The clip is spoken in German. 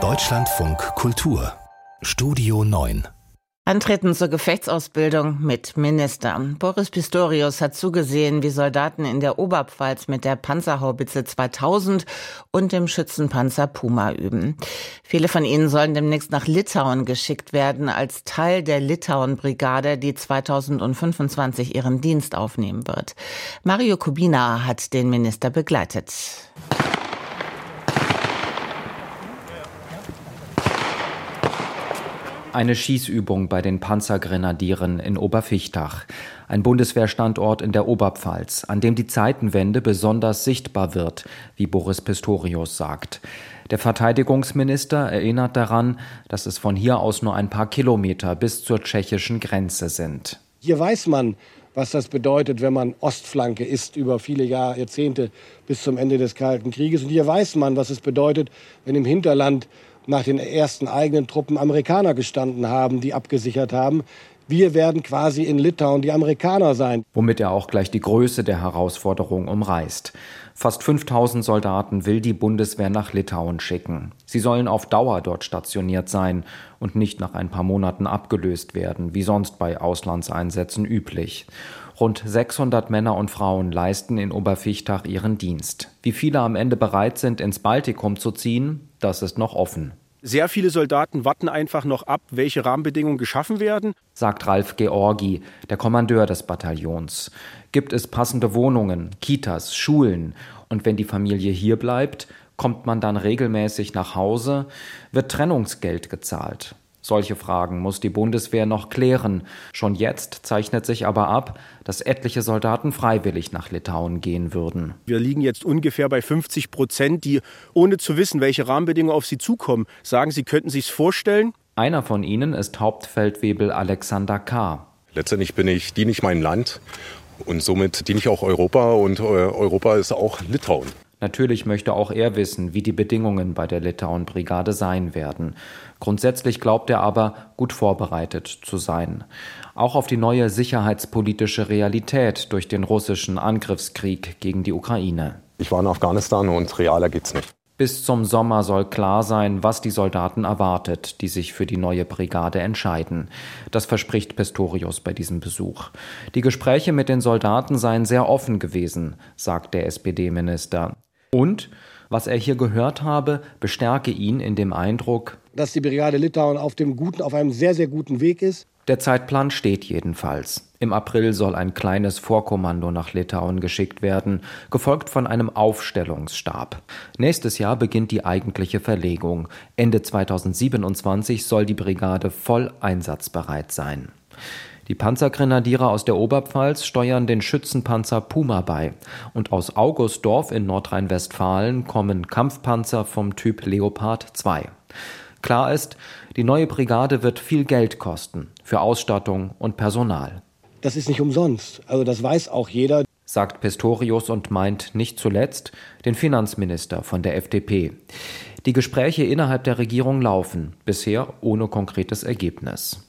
Deutschlandfunk Kultur Studio 9 Antreten zur Gefechtsausbildung mit Minister. Boris Pistorius hat zugesehen, wie Soldaten in der Oberpfalz mit der Panzerhaubitze 2000 und dem Schützenpanzer Puma üben. Viele von ihnen sollen demnächst nach Litauen geschickt werden als Teil der Litauen-Brigade, die 2025 ihren Dienst aufnehmen wird. Mario Kubina hat den Minister begleitet. Eine Schießübung bei den Panzergrenadieren in Oberfichtach, ein Bundeswehrstandort in der Oberpfalz, an dem die Zeitenwende besonders sichtbar wird, wie Boris Pistorius sagt. Der Verteidigungsminister erinnert daran, dass es von hier aus nur ein paar Kilometer bis zur tschechischen Grenze sind. Hier weiß man, was das bedeutet, wenn man Ostflanke ist über viele Jahr, Jahrzehnte bis zum Ende des Kalten Krieges. Und hier weiß man, was es bedeutet, wenn im Hinterland nach den ersten eigenen Truppen Amerikaner gestanden haben, die abgesichert haben. Wir werden quasi in Litauen die Amerikaner sein. Womit er auch gleich die Größe der Herausforderung umreißt. Fast 5000 Soldaten will die Bundeswehr nach Litauen schicken. Sie sollen auf Dauer dort stationiert sein und nicht nach ein paar Monaten abgelöst werden, wie sonst bei Auslandseinsätzen üblich. Rund 600 Männer und Frauen leisten in Oberfichtach ihren Dienst. Wie viele am Ende bereit sind, ins Baltikum zu ziehen, das ist noch offen. Sehr viele Soldaten warten einfach noch ab, welche Rahmenbedingungen geschaffen werden, sagt Ralf Georgi, der Kommandeur des Bataillons. Gibt es passende Wohnungen, Kitas, Schulen? Und wenn die Familie hier bleibt, kommt man dann regelmäßig nach Hause? Wird Trennungsgeld gezahlt? Solche Fragen muss die Bundeswehr noch klären. Schon jetzt zeichnet sich aber ab, dass etliche Soldaten freiwillig nach Litauen gehen würden. Wir liegen jetzt ungefähr bei 50 Prozent, die, ohne zu wissen, welche Rahmenbedingungen auf sie zukommen, sagen, sie könnten sich vorstellen. Einer von ihnen ist Hauptfeldwebel Alexander K. Letztendlich bin ich, diene ich mein Land und somit diene ich auch Europa und äh, Europa ist auch Litauen. Natürlich möchte auch er wissen, wie die Bedingungen bei der Litauen-Brigade sein werden. Grundsätzlich glaubt er aber, gut vorbereitet zu sein. Auch auf die neue sicherheitspolitische Realität durch den russischen Angriffskrieg gegen die Ukraine. Ich war in Afghanistan und realer geht's nicht. Bis zum Sommer soll klar sein, was die Soldaten erwartet, die sich für die neue Brigade entscheiden. Das verspricht Pistorius bei diesem Besuch. Die Gespräche mit den Soldaten seien sehr offen gewesen, sagt der SPD-Minister. Und, was er hier gehört habe, bestärke ihn in dem Eindruck, dass die Brigade Litauen auf dem guten, auf einem sehr, sehr guten Weg ist. Der Zeitplan steht jedenfalls. Im April soll ein kleines Vorkommando nach Litauen geschickt werden, gefolgt von einem Aufstellungsstab. Nächstes Jahr beginnt die eigentliche Verlegung. Ende 2027 soll die Brigade voll einsatzbereit sein. Die Panzergrenadiere aus der Oberpfalz steuern den Schützenpanzer Puma bei. Und aus Augustdorf in Nordrhein-Westfalen kommen Kampfpanzer vom Typ Leopard 2. Klar ist, die neue Brigade wird viel Geld kosten für Ausstattung und Personal. Das ist nicht umsonst. Also das weiß auch jeder. Sagt Pistorius und meint nicht zuletzt den Finanzminister von der FDP. Die Gespräche innerhalb der Regierung laufen, bisher ohne konkretes Ergebnis.